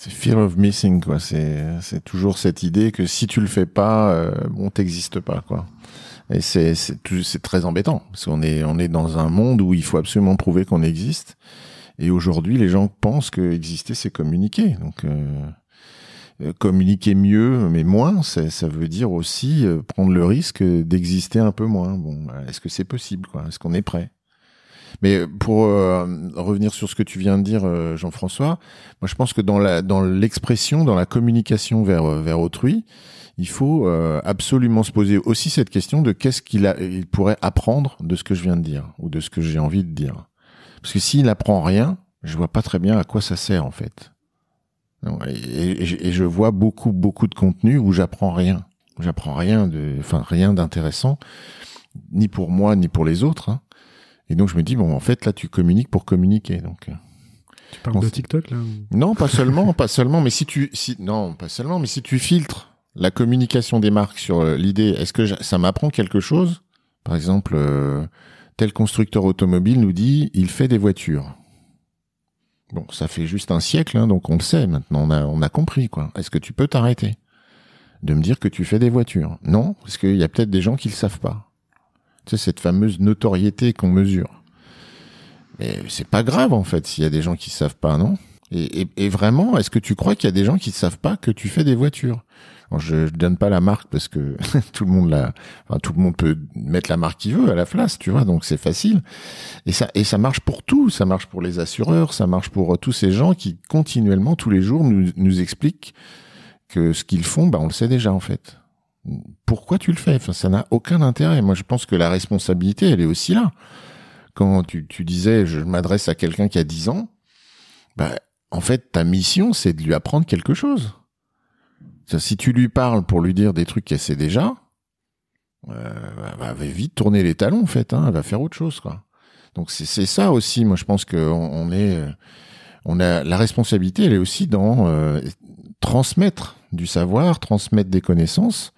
C'est fear of missing, quoi. C'est, toujours cette idée que si tu le fais pas, euh, bon, t'existes pas, quoi. Et c'est, c'est, très embêtant parce qu'on est, on est dans un monde où il faut absolument prouver qu'on existe. Et aujourd'hui, les gens pensent que exister, c'est communiquer. Donc, euh, euh communiquer mieux, mais moins, ça, veut dire aussi prendre le risque d'exister un peu moins. Bon, est-ce que c'est possible, quoi? Est-ce qu'on est prêt? Mais pour euh, revenir sur ce que tu viens de dire, euh, Jean-François, moi je pense que dans la dans l'expression, dans la communication vers euh, vers autrui, il faut absolument se poser aussi cette question de qu'est-ce qu'il il pourrait apprendre de ce que je viens de dire ou de ce que j'ai envie de dire. Parce que s'il apprend rien, je vois pas très bien à quoi ça sert en fait. Et, et je vois beaucoup beaucoup de contenu où j'apprends rien. J'apprends rien de, enfin rien d'intéressant, ni pour moi ni pour les autres. Hein. Et donc je me dis bon en fait là tu communiques pour communiquer donc. Euh. Tu parles de TikTok là Non, pas seulement, pas seulement, mais si tu, si non, pas seulement, mais si tu filtres la communication des marques sur euh, l'idée, est-ce que ça m'apprend quelque chose? Par exemple, euh, tel constructeur automobile nous dit, il fait des voitures. Bon, ça fait juste un siècle, hein, donc on le sait maintenant, on a, on a compris quoi. Est-ce que tu peux t'arrêter de me dire que tu fais des voitures? Non, parce qu'il y a peut-être des gens qui le savent pas. Tu sais cette fameuse notoriété qu'on mesure. Mais c'est pas grave en fait s'il y a des gens qui savent pas, non? Et, vraiment, est-ce que tu crois qu'il y a des gens qui savent pas que tu fais des voitures? Je, je donne pas la marque parce que tout le monde la, enfin, tout le monde peut mettre la marque qu'il veut à la place, tu vois, donc c'est facile. Et ça, et ça marche pour tout. Ça marche pour les assureurs, ça marche pour euh, tous ces gens qui continuellement, tous les jours, nous, nous expliquent que ce qu'ils font, bah, on le sait déjà en fait. Pourquoi tu le fais? Ça n'a aucun intérêt. Moi, je pense que la responsabilité, elle est aussi là. Quand tu, disais, je m'adresse à quelqu'un qui a 10 ans, bah, en fait, ta mission, c'est de lui apprendre quelque chose si tu lui parles pour lui dire des trucs qu'elle sait déjà, euh, elle va vite tourner les talons en fait. Hein, elle va faire autre chose. Donc c'est ça aussi. Moi je pense qu'on on est, euh, la responsabilité. Elle est aussi dans euh, transmettre du savoir, transmettre des connaissances.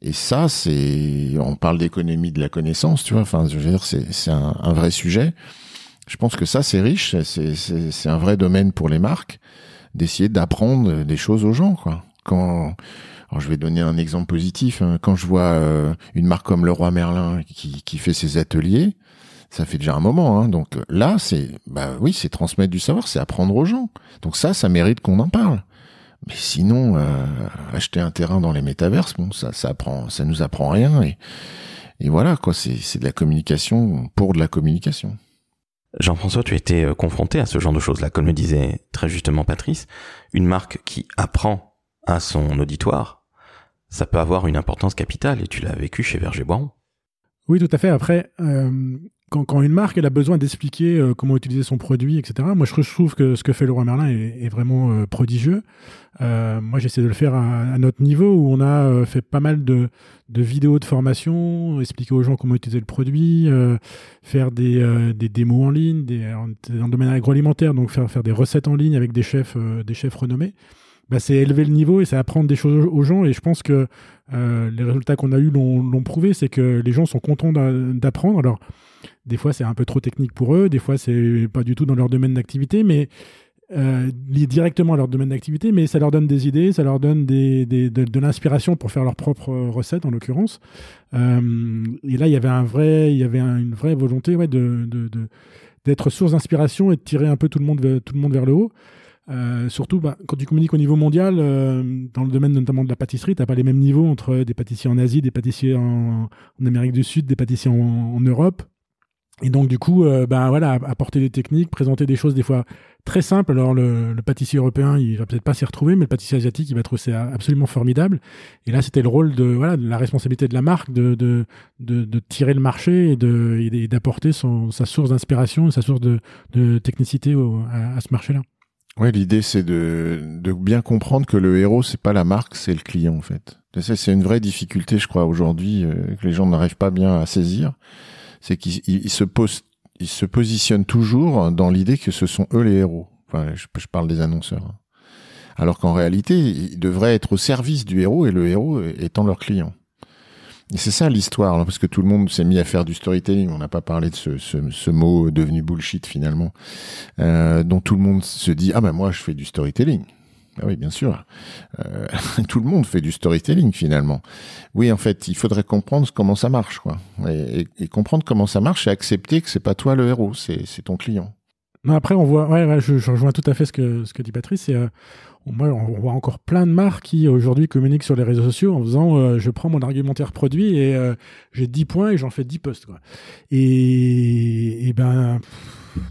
Et ça, c'est, on parle d'économie de la connaissance, tu vois. Enfin, je veux dire, c'est un, un vrai sujet. Je pense que ça, c'est riche. C'est un vrai domaine pour les marques d'essayer d'apprendre des choses aux gens, quoi quand alors je vais donner un exemple positif. Hein. Quand je vois euh, une marque comme Leroy Merlin qui, qui fait ses ateliers, ça fait déjà un moment. Hein. Donc là, c'est bah oui, c'est transmettre du savoir, c'est apprendre aux gens. Donc ça, ça mérite qu'on en parle. Mais sinon, euh, acheter un terrain dans les métaverses, bon, ça, ça apprend, ça nous apprend rien. Et, et voilà, quoi, c'est de la communication pour de la communication. Jean-François, tu as été euh, confronté à ce genre de choses-là, comme le disait très justement Patrice. Une marque qui apprend à son auditoire, ça peut avoir une importance capitale et tu l'as vécu chez Verger Boiron. Oui, tout à fait. Après, euh, quand, une marque a besoin d'expliquer euh, comment utiliser son produit, etc. Moi, je, trouve que ce que fait Leroy Merlin est, vraiment euh, prodigieux. moi, j'essaie de le faire à, notre niveau où on a fait pas mal de, vidéos de formation, expliquer aux gens comment utiliser le produit, faire des, démos en ligne, dans le domaine agroalimentaire, donc faire, des recettes en ligne avec des chefs, des chefs renommés bah, c'est élever le niveau et c'est apprendre des choses aux gens. Et je pense que euh, les résultats qu'on a eus l'ont prouvé, c'est que les gens sont contents d'apprendre. Alors, des fois, c'est un peu trop technique pour eux, des fois, c'est pas du tout dans leur domaine d'activité, mais euh, lié directement à leur domaine d'activité, mais ça leur donne des idées, ça leur donne des, des, de, de l'inspiration pour faire leur propre recette, en l'occurrence. Euh, et là, il y avait un vrai, il y avait une vraie volonté ouais, de, de, d'être source d'inspiration et de tirer un peu tout le monde, tout le monde vers le haut. Euh, surtout, bah, quand tu communiques au niveau mondial, euh, dans le domaine notamment de la pâtisserie, tu n'as pas les mêmes niveaux entre des pâtissiers en Asie, des pâtissiers en, Amérique du Sud, des pâtissiers en, Europe. Et donc, du coup, bah, voilà, apporter des techniques, présenter des choses des fois très simples. Alors, le, pâtissier européen, il va peut-être pas s'y retrouver, mais le pâtissier asiatique, il va trouver ça absolument formidable. Et là, c'était le rôle de, voilà, de la responsabilité de la marque de, de, de, tirer le marché et d'apporter sa source d'inspiration, sa source de, technicité à ce marché-là. Ouais, l'idée c'est de, de bien comprendre que le héros c'est pas la marque, c'est le client en fait. C'est une vraie difficulté, je crois, aujourd'hui euh, que les gens n'arrivent pas bien à saisir, c'est qu'ils se posent, ils se positionnent toujours dans l'idée que ce sont eux les héros. Enfin, je, parle des annonceurs. Hein. Alors qu'en réalité, ils devraient être au service du héros et le héros étant leur client. Et c'est ça l'histoire, parce que tout le monde s'est mis à faire du storytelling. On n'a pas parlé de ce, ce, ce, mot devenu bullshit finalement, euh, dont tout le monde se dit ah ben moi je fais du storytelling. Ah oui, bien sûr. Euh, tout le monde fait du storytelling finalement. Oui, en fait, il faudrait comprendre comment ça marche, quoi, et, comprendre comment ça marche et accepter que c'est pas toi le héros, c'est ton client. Après, on voit, je, rejoins tout à fait ce que dit Patrice. Euh, on voit encore plein de marques qui aujourd'hui communiquent sur les réseaux sociaux en faisant euh, je prends mon argumentaire produit et j'ai 10 points et j'en fais 10 posts. Quoi. Et ben.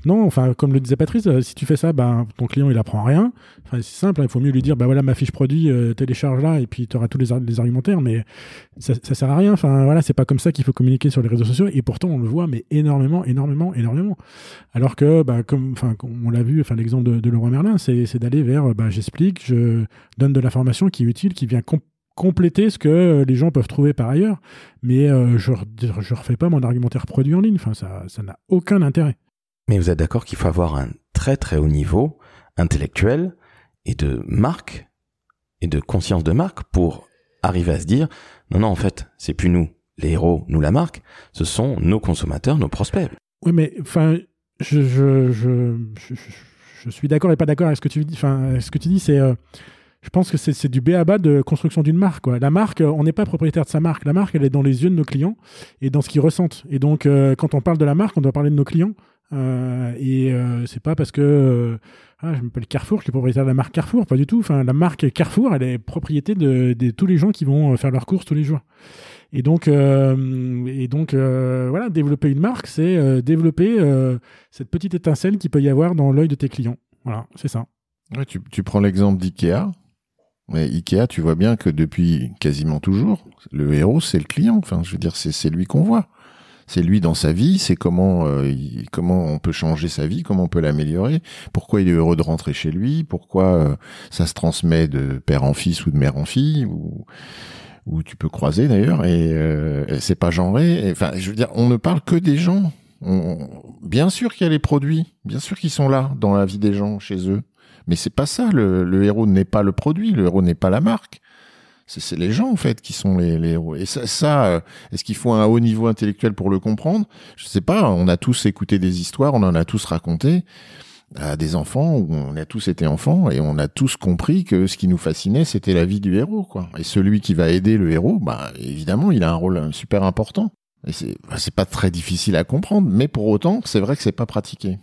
Non, enfin, comme le disait Patrice, euh, si tu fais ça, ben, ton client, il apprend rien. Enfin, c'est simple, hein, il faut mieux lui dire, ben voilà, ma fiche produit, euh, télécharge là, et puis tu auras tous les, les, argumentaires, mais ça, sert à rien. Enfin, voilà, c'est pas comme ça qu'il faut communiquer sur les réseaux sociaux, et pourtant, on le voit, mais énormément, énormément, énormément. Alors que, ben, comme, on l'a vu, l'exemple de, de Leroy Merlin, c'est d'aller vers, ben, j'explique, je donne de l'information qui est utile, qui vient compléter ce que les gens peuvent trouver par ailleurs, mais euh, je, je refais pas mon argumentaire produit en ligne. Enfin, ça n'a aucun intérêt. Mais vous êtes d'accord qu'il faut avoir un très très haut niveau intellectuel et de marque et de conscience de marque pour arriver à se dire non non en fait c'est plus nous les héros nous la marque ce sont nos consommateurs nos prospects oui mais enfin je je, je, suis d'accord et pas d'accord avec ce que tu dis enfin ce que tu dis c'est euh, je pense que c'est du B à bas de construction d'une marque. Quoi. La marque, on n'est pas propriétaire de sa marque. La marque, elle est dans les yeux de nos clients et dans ce qu'ils ressentent. Et donc, euh, quand on parle de la marque, on doit parler de nos clients. Euh, et euh, c'est pas parce que euh, ah, je m'appelle Carrefour, je suis propriétaire de la marque Carrefour, pas du tout. Enfin, la marque Carrefour, elle est propriété de, tous les gens qui vont faire leurs courses tous les jours. Et donc, donc voilà, développer une marque, c'est développer cette petite étincelle qui peut y avoir dans l'œil de tes clients. Voilà, c'est ça. Tu, tu prends l'exemple d'IKEA. Mais Ikea, tu vois bien que depuis quasiment toujours, le héros, c'est le client. Enfin, je veux dire, c'est lui qu'on voit c'est lui dans sa vie, c'est comment euh, comment on peut changer sa vie, comment on peut l'améliorer, pourquoi il est heureux de rentrer chez lui, pourquoi euh, ça se transmet de père en fils ou de mère en fille ou ou tu peux croiser d'ailleurs et, euh, c'est pas genré. Enfin, je veux dire, on ne parle que des gens. bien sûr qu'il y a les produits, bien sûr qu'ils sont là dans la vie des gens chez eux, mais c'est pas ça. Le, le héros n'est pas le produit, le héros n'est pas la marque c'est les gens en fait qui sont les, héros. Et ça, ça euh, est-ce qu'il faut un haut niveau intellectuel pour le comprendre? Je sais pas. On a tous écouté des histoires, on en a tous raconté à des enfants on a tous été enfants et on a tous compris que ce qui nous fascinait c'était la vie du héros quoi. Et celui qui va aider le héros, bah évidemment il a un rôle super important. Et c'est bah, pas très difficile à comprendre, mais pour autant c'est vrai que c'est pas pratiqué.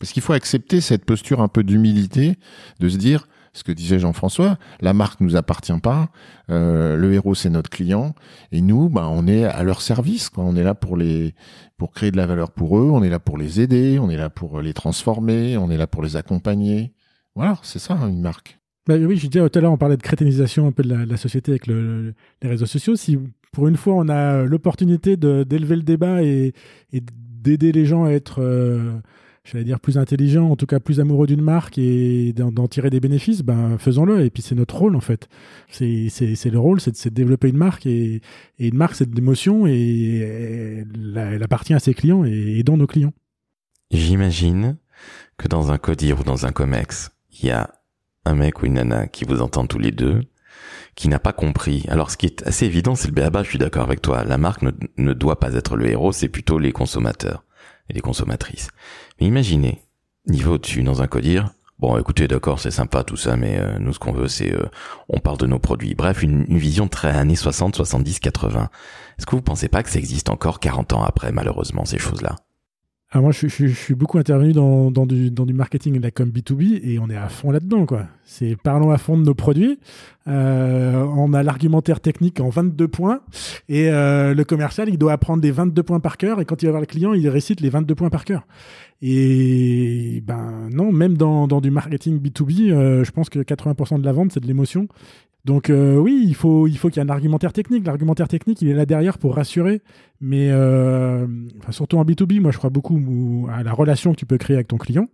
Parce qu'il faut accepter cette posture un peu d'humilité, de se dire ce que disait Jean-François, la marque nous appartient pas, euh, le héros c'est notre client, et nous, bah, on est à leur service, quoi. On est là pour les, pour créer de la valeur pour eux, on est là pour les aider, on est là pour les transformer, on est là pour les accompagner. Voilà, c'est ça une marque. Bah oui, je disais tout à l'heure, on parlait de crétinisation un peu de la, société avec le, les réseaux sociaux. Si pour une fois on a l'opportunité d'élever le débat et, et d'aider les gens à être euh, j'allais dire, plus intelligent, en tout cas plus amoureux d'une marque et d'en tirer des bénéfices, ben faisons-le. Et puis c'est notre rôle en fait. C'est le rôle, c'est de développer une marque et, et une marque c'est de l'émotion et elle, appartient à ses clients et dans nos clients. J'imagine que dans un codir ou dans un comex, il y a un mec ou une nana qui vous entend tous les deux, qui n'a pas compris. Alors ce qui est assez évident, c'est le béaba, je suis d'accord avec toi. La marque ne, ne doit pas être le héros, c'est plutôt les consommateurs et les consommatrices. Mais imaginez, niveau au-dessus dans un codir, bon écoutez d'accord c'est sympa tout ça, mais euh, nous ce qu'on veut c'est euh, on parle de nos produits. Bref, une, une, vision très années 60, 70, 80. Est-ce que vous pensez pas que ça existe encore 40 ans après malheureusement ces choses-là? Ah, moi, je, suis beaucoup intervenu dans, du, marketing et de la com B2B et on est à fond là-dedans. quoi. C'est parlons à fond de nos produits. Euh, on a l'argumentaire technique en 22 points et euh, le commercial, il doit apprendre des 22 points par cœur et quand il va voir le client, il récite les 22 points par cœur. Et ben non, même dans, dans du marketing B2B, euh, je pense que 80% de la vente, c'est de l'émotion. Donc euh, oui, il faut il faut qu'il y ait un argumentaire technique. L'argumentaire technique, il est là derrière pour rassurer, mais euh, surtout en B2B, moi je crois beaucoup à la relation que tu peux créer avec ton client.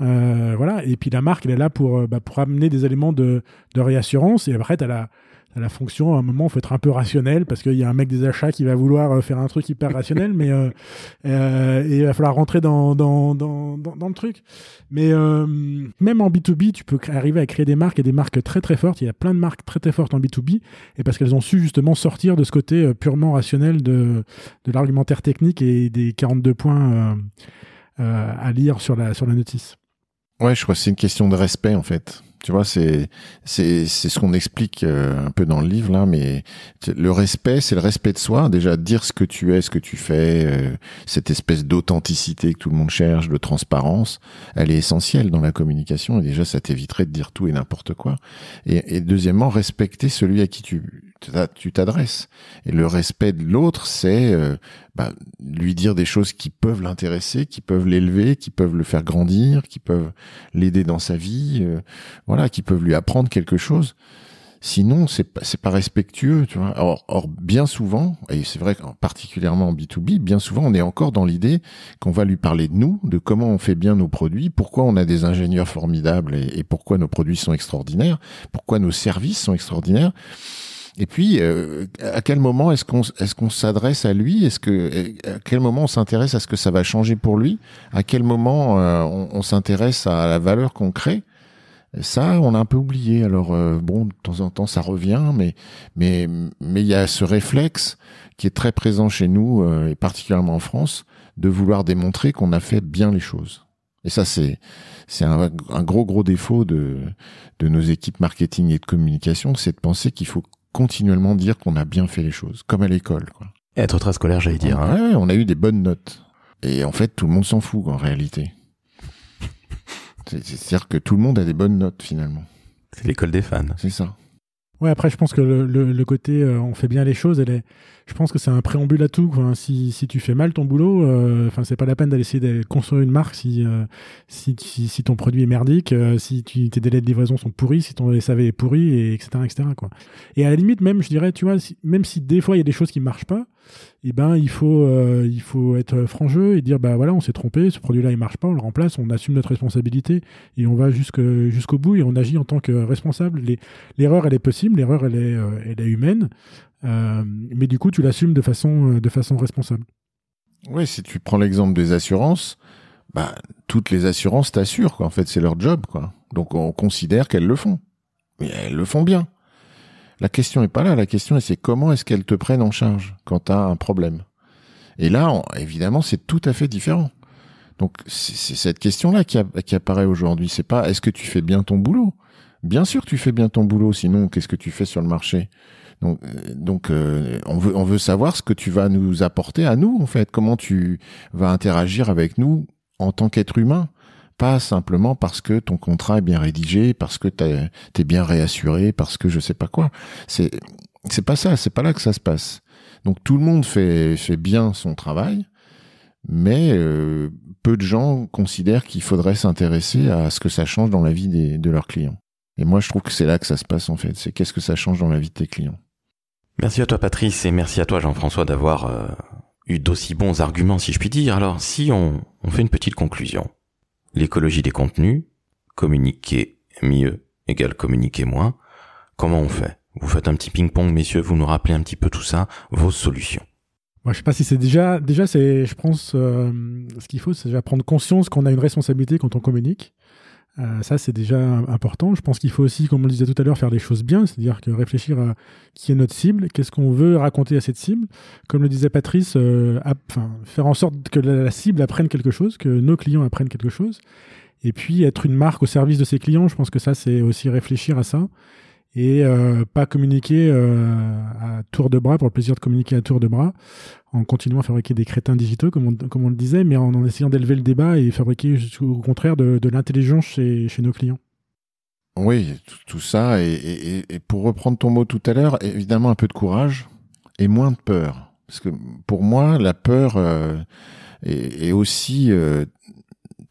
Euh, voilà, et puis la marque, elle est là pour bah, pour amener des éléments de, de réassurance. Et après, tu as la la fonction, à un moment, il faut être un peu rationnel parce qu'il y a un mec des achats qui va vouloir euh, faire un truc hyper rationnel, mais euh, euh, et il va falloir rentrer dans, dans, dans, dans, le truc. Mais euh, même en B2B, tu peux arriver à créer des marques et des marques très très fortes. Il y a plein de marques très très fortes en B2B et parce qu'elles ont su justement sortir de ce côté euh, purement rationnel de, de l'argumentaire technique et des 42 points à lire sur la, sur la notice. Ouais, je crois que c'est une question de respect en fait. Tu vois, c'est c'est c'est ce qu'on explique euh, un peu dans le livre là, mais le respect, c'est le respect de soi. Déjà, dire ce que tu es, ce que tu fais, euh, cette espèce d'authenticité que tout le monde cherche, de transparence, elle est essentielle dans la communication. Et déjà, ça t'éviterait de dire tout et n'importe quoi. Et, et deuxièmement, respecter celui à qui tu tu t'adresses. Et le respect de l'autre, c'est euh, bah, lui dire des choses qui peuvent l'intéresser, qui peuvent l'élever, qui peuvent le faire grandir, qui peuvent l'aider dans sa vie, euh, voilà, qui peuvent lui apprendre quelque chose. Sinon, c'est pas, c'est pas respectueux, tu vois. Or, or bien souvent, et c'est vrai particulièrement en B2B, bien souvent, on est encore dans l'idée qu'on va lui parler de nous, de comment on fait bien nos produits, pourquoi on a des ingénieurs formidables et pourquoi nos produits sont extraordinaires, pourquoi nos services sont extraordinaires. Et puis, euh, à quel moment est-ce qu'on est-ce qu'on s'adresse à lui? Est-ce que à quel moment on s'intéresse à ce que ça va changer pour lui? À quel moment euh, on, s'intéresse à la valeur qu'on crée? Ça, on a un peu oublié. Alors euh, bon, de temps en temps, ça revient, mais mais mais il y a ce réflexe qui est très présent chez nous et particulièrement en France de vouloir démontrer qu'on a fait bien les choses. Et ça, c'est c'est un, un, gros gros défaut de de nos équipes marketing et de communication, c'est de penser qu'il faut continuellement dire qu'on a bien fait les choses, comme à l'école. Quoi. Être très scolaire, j'allais dire. Hein. Ouais, on a eu des bonnes notes. Et en fait, tout le monde s'en fout en réalité. C'est-à-dire que tout le monde a des bonnes notes finalement. C'est l'école des fans. C'est ça. Ouais, après, je pense que le, côté euh, on fait bien les choses, je pense que c'est un préambule à tout. Quoi. Si, tu fais mal ton boulot, euh, enfin, c'est pas la peine d'aller essayer de construire une marque si, euh, si, ton produit est merdique, euh, si tes délais de livraison sont pourris, si ton SAV est pourri, et etc.. Et à la limite, même, je dirais, tu vois, même si des fois il y a des choses qui marchent pas, eh ben, il faut, euh, être franc et dire, bah voilà, on s'est trompé, ce produit-là il marche pas, on le remplace, on assume notre responsabilité et on va jusqu'au bout et on agit en tant que responsable. L'erreur, elle est possible, l'erreur, elle est, est humaine. Euh, mais du coup, tu l'assumes de façon, euh, de façon responsable. Oui, si tu prends l'exemple des assurances, bah, toutes les assurances t'assurent. En fait, c'est leur job, quoi. Donc, on considère qu'elles le font. Mais elles le font bien. La question n'est pas là. La question, c'est comment est-ce qu'elles te prennent en charge quand tu as un problème? Et là, évidemment, c'est tout à fait différent. Donc, c'est cette question-là qui, qui apparaît aujourd'hui. C'est pas est-ce que tu fais bien ton boulot? Bien sûr, tu fais bien ton boulot. Sinon, qu'est-ce que tu fais sur le marché? Donc, euh, euh, on veut savoir ce que tu vas nous apporter à nous en fait. Comment tu vas interagir avec nous en tant qu'être humain, pas simplement parce que ton contrat est bien rédigé, parce que tu es bien réassuré, parce que je sais pas quoi. C'est c'est pas ça, c'est pas là que ça se passe. Donc tout le monde fait bien son travail, mais euh, peu de gens considèrent qu'il faudrait s'intéresser à ce que ça change dans la vie de leurs clients. Et moi, je trouve que c'est là que ça se passe en fait. C'est qu'est-ce que ça change dans la vie de tes clients. Merci à toi Patrice et merci à toi Jean-François d'avoir euh, eu d'aussi bons arguments si je puis dire. Alors si on, on fait une petite conclusion. L'écologie des contenus, communiquer mieux égale communiquer moins. Comment on fait? Vous faites un petit ping-pong messieurs, vous nous rappelez un petit peu tout ça, vos solutions. Moi, je sais pas si c'est déjà, déjà, c'est, je pense, euh, ce qu'il faut, c'est déjà prendre conscience qu'on a une responsabilité quand on communique. Euh, ça, c'est déjà important. Je pense qu'il faut aussi, comme on le disait tout à l'heure, faire les choses bien, c'est-à-dire que réfléchir à qui est notre cible, qu'est-ce qu'on veut raconter à cette cible. Comme le disait Patrice, euh, faire en sorte que la, cible apprenne quelque chose, que nos clients apprennent quelque chose. Et puis, être une marque au service de ses clients, je pense que ça, c'est aussi réfléchir à ça et euh, pas communiquer euh, à tour de bras pour le plaisir de communiquer à tour de bras en continuant à fabriquer des crétins digitaux comme on, le disait mais en, essayant d'élever le débat et fabriquer au contraire de, l'intelligence chez, nos clients. Oui, tout, ça et, pour reprendre ton mot tout à l'heure, évidemment un peu de courage et moins de peur parce que pour moi la peur euh, est, aussi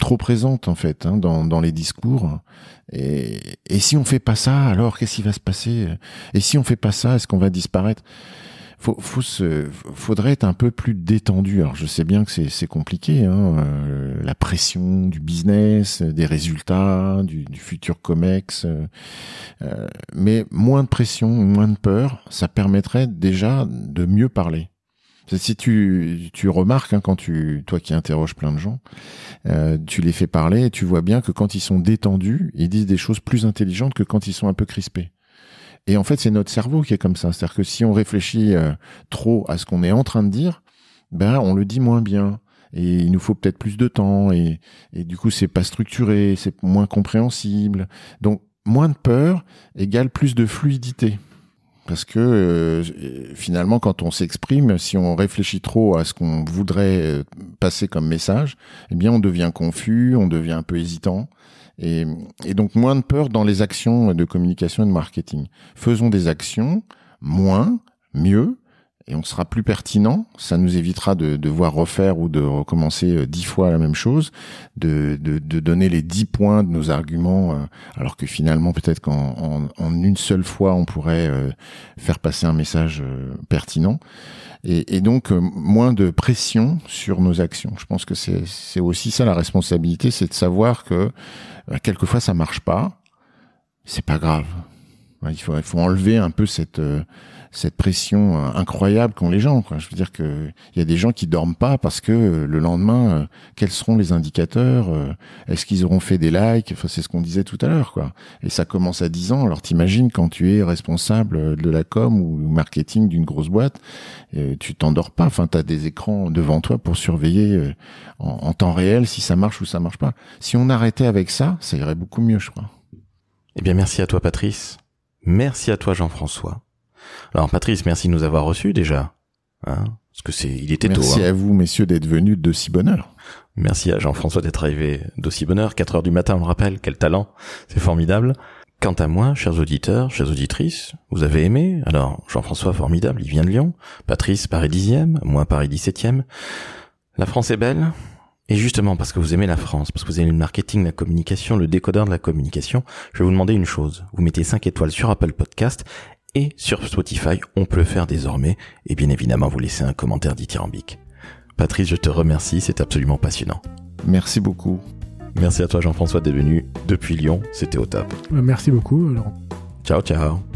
trop présente en fait hein, dans, dans les discours. Et, et si on fait pas ça, alors qu'est-ce qui va se passer? Et si on fait pas ça, est-ce qu'on va disparaître? Faut, faut se, faudrait être un peu plus détendu. Alors je sais bien que c'est compliqué, hein, euh, la pression du business, des résultats, du, du futur comex, euh, euh mais moins de pression, moins de peur, ça permettrait déjà de mieux parler. Si tu, tu remarques, hein, quand tu, toi qui interroges plein de gens, euh, tu les fais parler et tu vois bien que quand ils sont détendus, ils disent des choses plus intelligentes que quand ils sont un peu crispés. Et en fait, c'est notre cerveau qui est comme ça. C'est-à-dire que si on réfléchit euh, trop à ce qu'on est en train de dire, ben on le dit moins bien. Et il nous faut peut-être plus de temps. Et, et du coup, c'est pas structuré, c'est moins compréhensible. Donc, moins de peur égale plus de fluidité parce que euh, finalement, quand on s'exprime, si on réfléchit trop à ce qu'on voudrait euh, passer comme message, eh bien, on devient confus, on devient un peu hésitant, et donc moins de peur dans les actions de communication et de marketing. Faisons des actions moins, mieux, et on sera plus pertinent. Ça nous évitera de devoir refaire ou de recommencer euh, dix fois la même chose, de, de, de, donner les dix points de nos arguments, euh, alors que finalement peut-être qu'en en, une seule fois on pourrait euh, faire passer un message pertinent. Et, et, donc moins de pression sur nos actions. Je pense que c'est aussi ça la responsabilité, c'est de savoir que quelquefois ça marche pas, c'est pas grave Il faut, il faut enlever un peu cette euh, cette pression euh, incroyable qu'ont les gens. Quoi. Je veux dire que il y a des gens qui dorment pas parce que euh, le lendemain, quels seront les indicateurs Est-ce qu'ils auront fait des likes? Enfin, c'est ce qu'on disait tout à l'heure, quoi. Et ça commence à 10 ans. Alors t'imagines quand tu es responsable de la com ou marketing d'une grosse boîte, tu t'endors pas. Enfin, t'as des écrans devant toi pour surveiller en, en temps réel si ça marche ou ça marche pas. Si on arrêtait avec ça, ça irait beaucoup mieux, je crois. Eh bien, merci à toi, Patrice. Merci à toi, Jean-François. Alors, Patrice, merci de nous avoir reçus déjà. Hein parce que c'est, il était merci tôt. Merci hein. à vous, messieurs, d'être venus de si bonne heure. Merci à Jean-François d'être arrivé d'aussi bonne heure. 4 heures du matin, on le rappelle. Quel talent. C'est formidable. Quant à moi, chers auditeurs, chères auditrices, vous avez aimé? Alors, Jean-François, formidable, il vient de Lyon. Patrice, Paris 10e, moi, Paris 17e. La France est belle, et justement, parce que vous aimez la France, parce que vous aimez le marketing, la communication, le décodeur de la communication, je vais vous demander une chose. Vous mettez 5 étoiles sur Apple Podcast et sur Spotify, on peut le faire désormais. Et bien évidemment, vous laissez un commentaire dithyrambique. Patrice, je te remercie, c'est absolument passionnant. Merci beaucoup. Merci à toi Jean-François d'être venu depuis Lyon, c'était au top. Merci beaucoup Laurent. Ciao ciao.